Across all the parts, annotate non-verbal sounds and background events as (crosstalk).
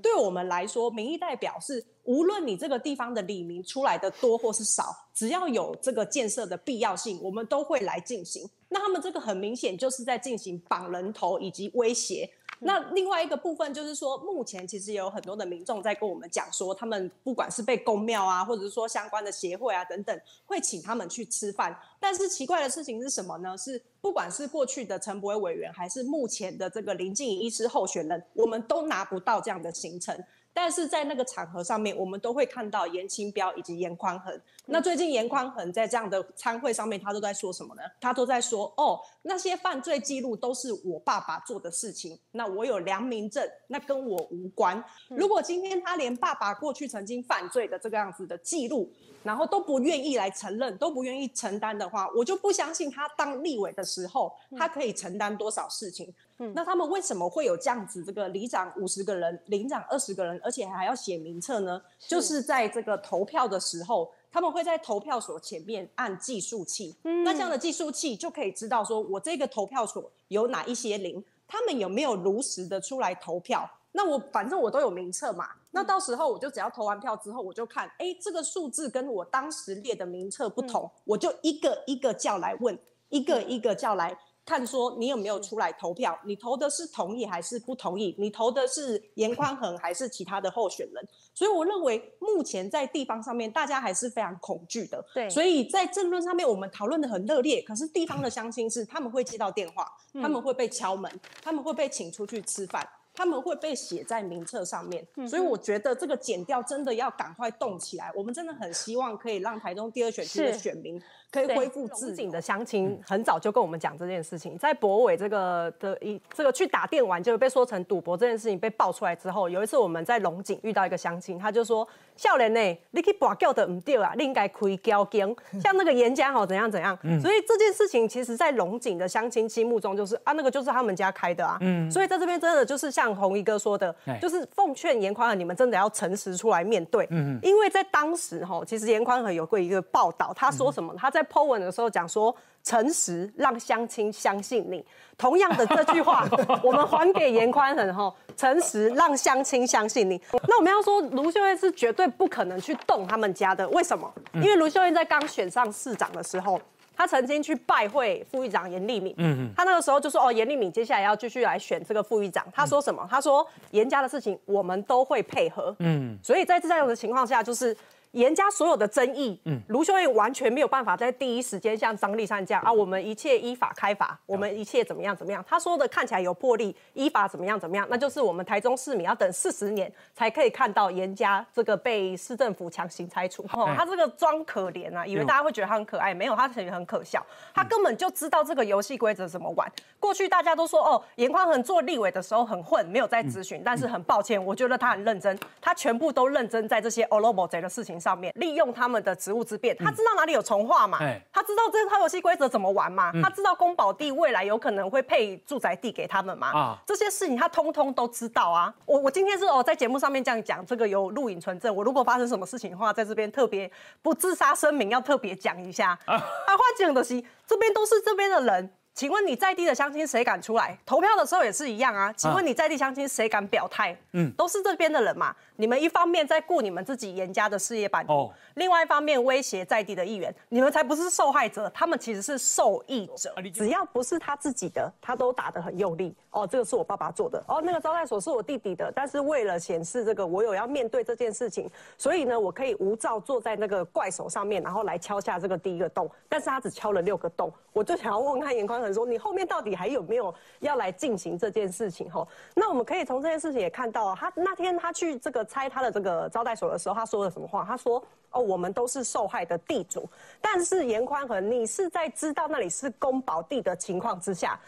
对我们来说，民意代表是无论你这个地方的里民出来的多或是少，只要有这个建设的必要性，我们都会来进行。那他们这个很明显就是在进行绑人头以及威胁。那另外一个部分就是说，目前其实也有很多的民众在跟我们讲说，他们不管是被公庙啊，或者是说相关的协会啊等等，会请他们去吃饭。但是奇怪的事情是什么呢？是不管是过去的陈伯伟委员，还是目前的这个林静怡医师候选人，我们都拿不到这样的行程。但是在那个场合上面，我们都会看到严清标以及严宽恒。那最近严宽恒在这样的餐会上面，他都在说什么呢？他都在说哦，那些犯罪记录都是我爸爸做的事情，那我有良民证，那跟我无关。如果今天他连爸爸过去曾经犯罪的这个样子的记录，然后都不愿意来承认，都不愿意承担的话，我就不相信他当立委的时候，他可以承担多少事情。嗯，那他们为什么会有这样子？这个里长五十个人，邻长二十个人，而且还要写名册呢？就是在这个投票的时候，他们会在投票所前面按计数器。嗯，那这样的计数器就可以知道说，我这个投票所有哪一些零，他们有没有如实的出来投票？那我反正我都有名册嘛。那到时候我就只要投完票之后，我就看，哎，这个数字跟我当时列的名册不同，我就一个一个叫来问，一个一个叫来。看说你有没有出来投票，你投的是同意还是不同意？你投的是严 (laughs) 宽恒还是其他的候选人？所以我认为目前在地方上面，大家还是非常恐惧的。对，所以在政论上面我们讨论的很热烈，可是地方的乡亲是他们会接到电话，他们会被敲门，他们会被请出去吃饭，他们会被写在名册上面。所以我觉得这个减掉真的要赶快动起来。我们真的很希望可以让台中第二选区的选民。可以恢复自己的乡亲很早就跟我们讲这件事情，在博伟这个的一这个去打电玩就被说成赌博这件事情被爆出来之后，有一次我们在龙井遇到一个乡亲，他就说：“少年呢，你去跋筊的唔对啊，你应该开交警，像那个颜家好怎样怎样。”所以这件事情其实，在龙井的乡亲心目中就是啊，那个就是他们家开的啊。所以在这边真的就是像弘仪哥说的，就是奉劝严宽和你们真的要诚实出来面对。嗯因为在当时哈，其实严宽和有过一个报道，他说什么？他在 Po 文的时候讲说，诚实让乡亲相信你。同样的这句话，(laughs) 我们还给严宽恒哈，诚实让乡亲相信你。那我们要说，卢秀燕是绝对不可能去动他们家的，为什么？因为卢秀燕在刚选上市长的时候，他曾经去拜会副议长严立敏。嗯嗯，他那个时候就说，哦，严立敏接下来要继续来选这个副议长。他说什么？他说严家的事情我们都会配合。嗯，所以在这样的情况下，就是。颜家所有的争议，嗯，卢秀燕完全没有办法在第一时间像张丽善这样啊，我们一切依法开罚，我们一切怎么样怎么样？他说的看起来有魄力，依法怎么样怎么样？那就是我们台中市民要等四十年才可以看到严家这个被市政府强行拆除。哦，他这个装可怜啊，以为大家会觉得他很可爱，没有，他其实很可笑。他根本就知道这个游戏规则怎么玩。过去大家都说哦，严宽恒做立委的时候很混，没有在咨询，但是很抱歉，我觉得他很认真，他全部都认真在这些欧罗巴贼的事情上面利用他们的职务之便，他知道哪里有重化嘛？他知道这套游戏规则怎么玩嘛？他知道宫保地未来有可能会配住宅地给他们嘛？啊，这些事情他通通都知道啊！我我今天是哦在节目上面这样讲，这个有录影存证。我如果发生什么事情的话，在这边特别不自杀声明要特别讲一下。啊，话讲的是这边都是这边的人。请问你在地的乡亲谁敢出来投票的时候也是一样啊？请问你在地乡亲谁敢表态？嗯，都是这边的人嘛。你们一方面在顾你们自己严家的事业版图，哦，另外一方面威胁在地的议员，你们才不是受害者，他们其实是受益者。只要不是他自己的，他都打得很用力。哦，这个是我爸爸做的。哦，那个招待所是我弟弟的。但是为了显示这个我有要面对这件事情，所以呢，我可以无照坐在那个怪手上面，然后来敲下这个第一个洞。但是他只敲了六个洞，我就想要问看严宽恒说，你后面到底还有没有要来进行这件事情？吼，那我们可以从这件事情也看到，他那天他去这个拆他的这个招待所的时候，他说了什么话？他说：“哦，我们都是受害的地主，但是严宽恒，你是在知道那里是公保地的情况之下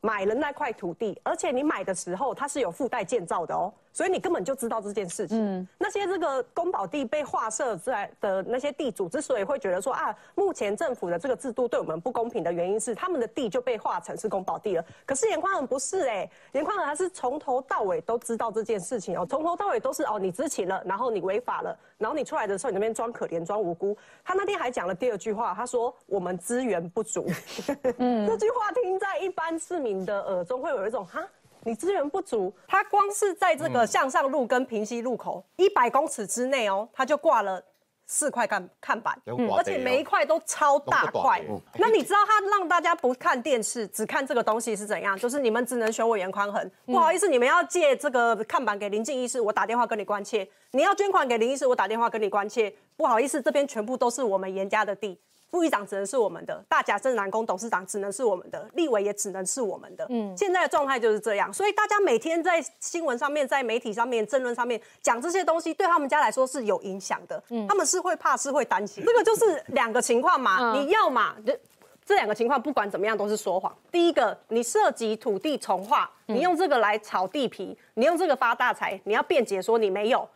买了那块土地，而且你买的时候它是有附带建造的哦。”所以你根本就知道这件事情。嗯，那些这个公保地被划设在的那些地主，之所以会觉得说啊，目前政府的这个制度对我们不公平的原因是，他们的地就被划成是公保地了。可是严宽仁不是哎、欸，颜宽仁他是从头到尾都知道这件事情哦，从头到尾都是哦，你知情了，然后你违法了，然后你出来的时候你那边装可怜装无辜。他那天还讲了第二句话，他说我们资源不足。嗯，(laughs) 这句话听在一般市民的耳中会有一种哈。你资源不足，它光是在这个向上路跟平溪路口一百公尺之内哦，它就挂了。四块看看板，嗯，而且每一块都超大块。那你知道他让大家不看电视，只看这个东西是怎样？就是你们只能选我严宽恒。不好意思，你们要借这个看板给林静医师，我打电话跟你关切。你要捐款给林医师，我打电话跟你关切。不好意思，这边全部都是我们严家的地。副议长只能是我们的，大甲镇南宫董事长只能是我们的，立委也只能是我们的。嗯，现在的状态就是这样，所以大家每天在新闻上面、在媒体上面、政论上面讲这些东西，对他们家来说是有影响的。嗯，他们是会怕，是会担心。这个就是两个情况嘛，嗯、你要嘛，这这两个情况不管怎么样都是说谎。第一个，你涉及土地重划，你用这个来炒地皮，你用这个发大财，你要辩解说你没有。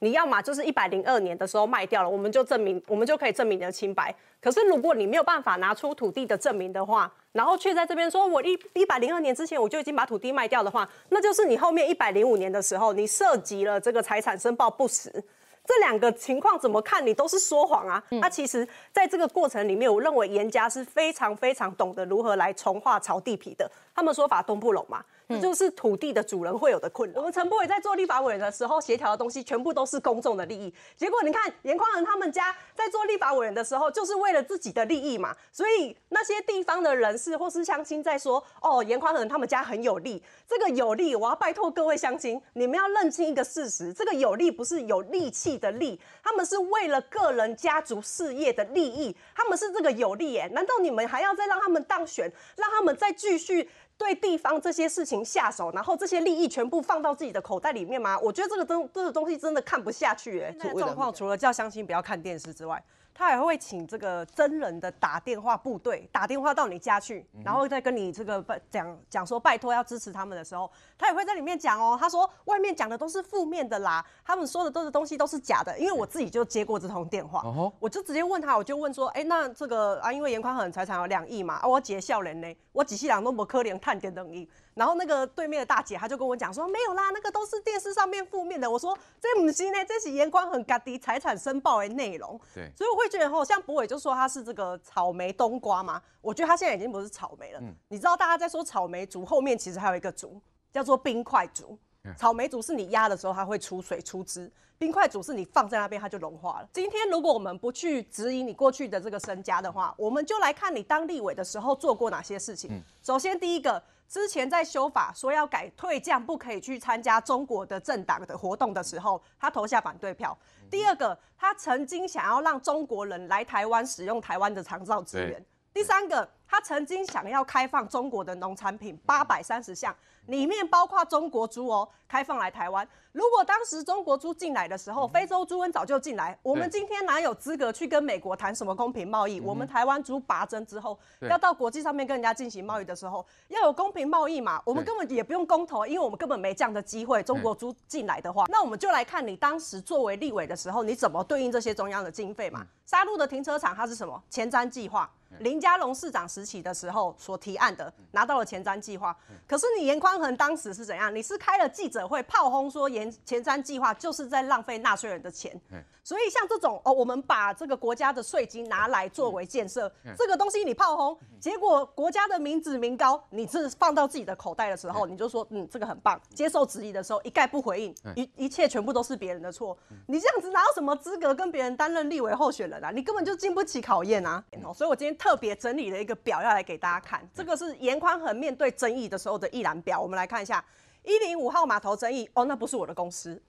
你要嘛就是一百零二年的时候卖掉了，我们就证明，我们就可以证明你的清白。可是如果你没有办法拿出土地的证明的话，然后却在这边说我一一百零二年之前我就已经把土地卖掉的话，那就是你后面一百零五年的时候你涉及了这个财产申报不实。这两个情况怎么看你都是说谎啊！那、嗯、其实在这个过程里面，我认为严家是非常非常懂得如何来重化炒地皮的。他们说法东不拢嘛。这就是土地的主人会有的困扰。我们陈柏伟在做立法委员的时候，协调的东西全部都是公众的利益。结果你看严匡恒他们家在做立法委员的时候，就是为了自己的利益嘛。所以那些地方的人士或是乡亲在说：“哦，严匡恒他们家很有利。”这个有利，我要拜托各位乡亲，你们要认清一个事实：这个有利不是有力气的利，他们是为了个人家族事业的利益。他们是这个有利，哎，难道你们还要再让他们当选，让他们再继续？对地方这些事情下手，然后这些利益全部放到自己的口袋里面吗？我觉得这个东这个东西真的看不下去哎。状况除了叫相亲不要看电视之外。他还会请这个真人的打电话部队打电话到你家去，然后再跟你这个拜讲讲说拜托要支持他们的时候，他也会在里面讲哦。他说外面讲的都是负面的啦，他们说的都是东西都是假的。因为我自己就接过这通电话，我就直接问他，我就问说，哎，那这个啊，因为严宽很财产有两亿嘛，啊，我姐笑人呢，我几细人都无可能探点两亿。然后那个对面的大姐，她就跟我讲说，没有啦，那个都是电视上面负面的。我说这不是呢，这是眼光很高的财产申报的内容。对，所以我会觉得吼，像博伟就说他是这个草莓冬瓜嘛，我觉得他现在已经不是草莓了。嗯，你知道大家在说草莓族后面其实还有一个族叫做冰块族。草莓族是你压的时候它会出水出汁，冰块族是你放在那边它就融化了。今天如果我们不去质疑你过去的这个身家的话，我们就来看你当立委的时候做过哪些事情。首先第一个。之前在修法说要改退将不可以去参加中国的政党的活动的时候，他投下反对票。第二个，他曾经想要让中国人来台湾使用台湾的长照资源。第三个，他曾经想要开放中国的农产品八百三十项。里面包括中国猪哦，开放来台湾。如果当时中国猪进来的时候，非洲猪瘟早就进来，我们今天哪有资格去跟美国谈什么公平贸易？我们台湾猪拔针之后，要到国际上面跟人家进行贸易的时候，要有公平贸易嘛？我们根本也不用公投，因为我们根本没这样的机会。中国猪进来的话，那我们就来看你当时作为立委的时候，你怎么对应这些中央的经费嘛？沙鹿的停车场它是什么？前瞻计划。林佳龙市长时期的时候所提案的，拿到了前瞻计划。可是你严宽恒当时是怎样？你是开了记者会炮轰说前前瞻计划就是在浪费纳税人的钱。所以像这种哦，我们把这个国家的税金拿来作为建设，这个东西你炮轰，结果国家的民脂民膏，你是放到自己的口袋的时候，你就说嗯，这个很棒。接受质疑的时候一概不回应，一一切全部都是别人的错。你这样子哪有什么资格跟别人担任立委候选人啊？你根本就经不起考验啊！所以我今天特别整理了一个表要来给大家看，这个是严宽恒面对争议的时候的一览表。我们来看一下一零五号码头争议哦，那不是我的公司。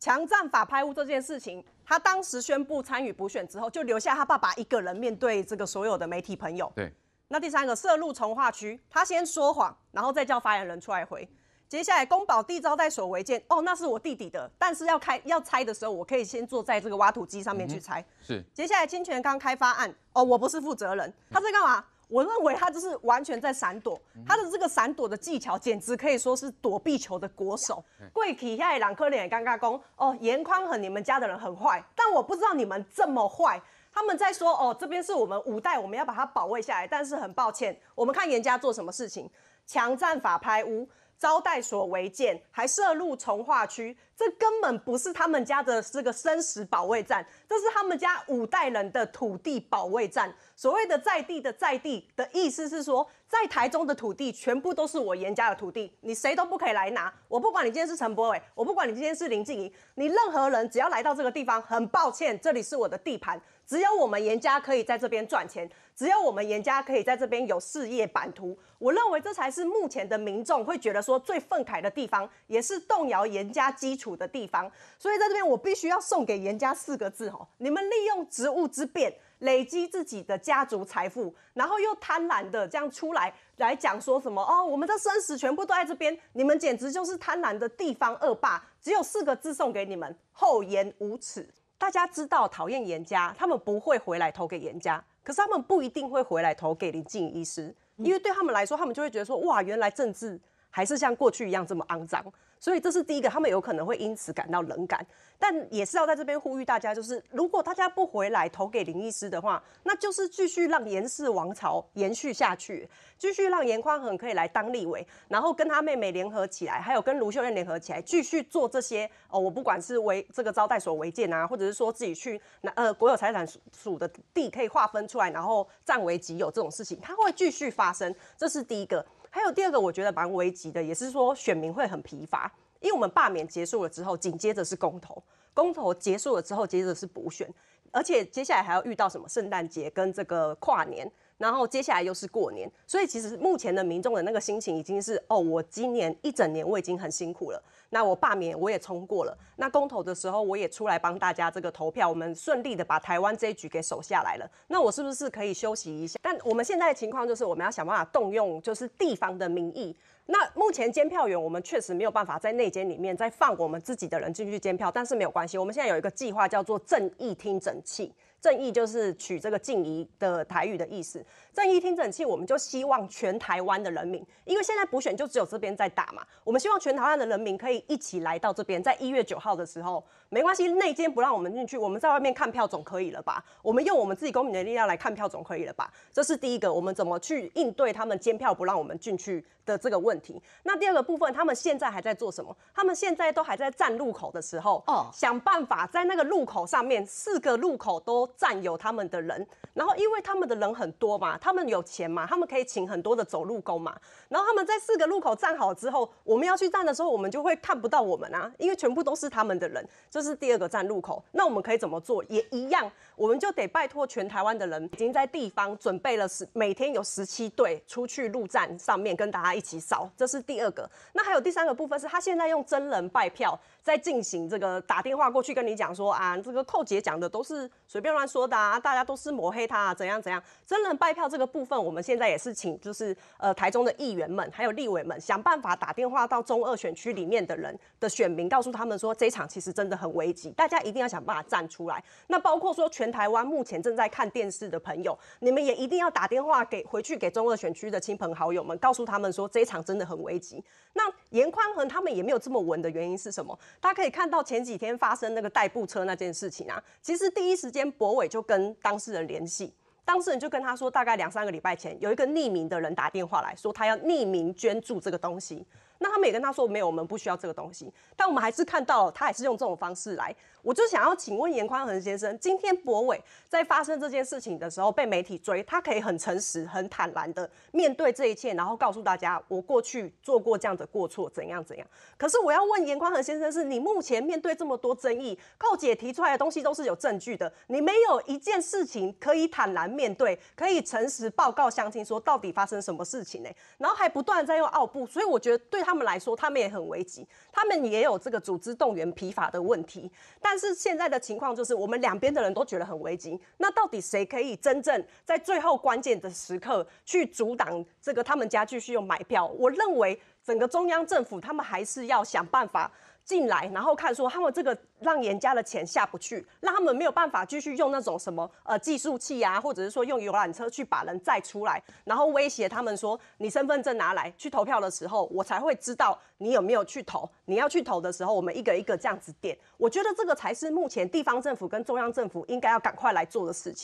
强占法拍屋这件事情，他当时宣布参与补选之后，就留下他爸爸一个人面对这个所有的媒体朋友。对。那第三个涉入从化区，他先说谎，然后再叫发言人出来回。接下来宫保地招待所违建，哦，那是我弟弟的，但是要开要拆的时候，我可以先坐在这个挖土机上面去拆。嗯、是。接下来清泉岗开发案，哦，我不是负责人，他在干嘛？我认为他就是完全在闪躲，他的这个闪躲的技巧简直可以说是躲避球的国手。贵体下两颗脸也尴尬公哦，严宽很你们家的人很坏，但我不知道你们这么坏。他们在说哦，这边是我们五代，我们要把它保卫下来，但是很抱歉，我们看严家做什么事情，强占法拍屋。招待所违建，还涉入从化区，这根本不是他们家的这个生死保卫战，这是他们家五代人的土地保卫战。所谓的在地的在地的意思是说，在台中的土地全部都是我严家的土地，你谁都不可以来拿。我不管你今天是陈柏伟，我不管你今天是林静怡，你任何人只要来到这个地方，很抱歉，这里是我的地盘，只有我们严家可以在这边赚钱，只有我们严家可以在这边有事业版图。我认为这才是目前的民众会觉得说最愤慨的地方，也是动摇严家基础的地方。所以在这边，我必须要送给严家四个字哦：你们利用职务之便。累积自己的家族财富，然后又贪婪的这样出来来讲说什么哦，我们的生死全部都在这边，你们简直就是贪婪的地方恶霸。只有四个字送给你们：厚颜无耻。大家知道讨厌严家，他们不会回来投给严家，可是他们不一定会回来投给林静医师，因为对他们来说，他们就会觉得说哇，原来政治还是像过去一样这么肮脏。所以这是第一个，他们有可能会因此感到冷感，但也是要在这边呼吁大家，就是如果大家不回来投给林医师的话，那就是继续让严氏王朝延续下去，继续让严宽恒可以来当立委，然后跟他妹妹联合起来，还有跟卢秀燕联合起来，继续做这些哦，我不管是违这个招待所违建啊，或者是说自己去拿呃国有财产署的地可以划分出来，然后占为己有这种事情，它会继续发生，这是第一个。还有第二个，我觉得蛮危急的，也是说选民会很疲乏，因为我们罢免结束了之后，紧接着是公投，公投结束了之后，接着是补选，而且接下来还要遇到什么圣诞节跟这个跨年。然后接下来又是过年，所以其实目前的民众的那个心情已经是哦，我今年一整年我已经很辛苦了，那我罢免我也冲过了，那公投的时候我也出来帮大家这个投票，我们顺利的把台湾这一局给守下来了，那我是不是可以休息一下？但我们现在的情况就是我们要想办法动用就是地方的民意，那目前监票员我们确实没有办法在内监里面再放我们自己的人进去监票，但是没有关系，我们现在有一个计划叫做正义听诊器。正义就是取这个静怡的台语的意思。正义听诊器，我们就希望全台湾的人民，因为现在补选就只有这边在打嘛，我们希望全台湾的人民可以一起来到这边，在一月九号的时候，没关系，内奸不让我们进去，我们在外面看票总可以了吧？我们用我们自己公民的力量来看票总可以了吧？这是第一个，我们怎么去应对他们监票不让我们进去的这个问题？那第二个部分，他们现在还在做什么？他们现在都还在站路口的时候，哦，想办法在那个路口上面，四个路口都。占有他们的人，然后因为他们的人很多嘛，他们有钱嘛，他们可以请很多的走路工嘛。然后他们在四个路口站好之后，我们要去站的时候，我们就会看不到我们啊，因为全部都是他们的人。这是第二个站路口，那我们可以怎么做？也一样，我们就得拜托全台湾的人，已经在地方准备了十，每天有十七队出去路站上面跟大家一起扫。这是第二个。那还有第三个部分是他现在用真人拜票在进行这个打电话过去跟你讲说啊，这个寇姐讲的都是随便乱。说的啊，大家都是抹黑他啊，怎样怎样？真人拜票这个部分，我们现在也是请，就是呃台中的议员们，还有立委们，想办法打电话到中二选区里面的人的选民，告诉他们说，这一场其实真的很危急，大家一定要想办法站出来。那包括说全台湾目前正在看电视的朋友，你们也一定要打电话给回去给中二选区的亲朋好友们，告诉他们说，这一场真的很危急。那严宽恒他们也没有这么稳的原因是什么？大家可以看到前几天发生那个代步车那件事情啊，其实第一时间博伟就跟当事人联系，当事人就跟他说，大概两三个礼拜前有一个匿名的人打电话来说，他要匿名捐助这个东西。那他们也跟他说，没有，我们不需要这个东西。但我们还是看到他还是用这种方式来。我就想要请问严宽恒先生，今天博伟在发生这件事情的时候被媒体追，他可以很诚实、很坦然的面对这一切，然后告诉大家我过去做过这样的过错，怎样怎样。可是我要问严宽恒先生是，你目前面对这么多争议，寇姐提出来的东西都是有证据的，你没有一件事情可以坦然面对，可以诚实报告乡亲说到底发生什么事情呢？然后还不断在用奥步，所以我觉得对他们来说，他们也很危急，他们也有这个组织动员疲乏的问题，但。但是现在的情况就是，我们两边的人都觉得很危急。那到底谁可以真正在最后关键的时刻去阻挡这个他们家继续用买票？我认为整个中央政府他们还是要想办法。进来，然后看说他们这个让严家的钱下不去，让他们没有办法继续用那种什么呃计数器啊，或者是说用游览车去把人载出来，然后威胁他们说，你身份证拿来去投票的时候，我才会知道你有没有去投。你要去投的时候，我们一个一个这样子点。我觉得这个才是目前地方政府跟中央政府应该要赶快来做的事情。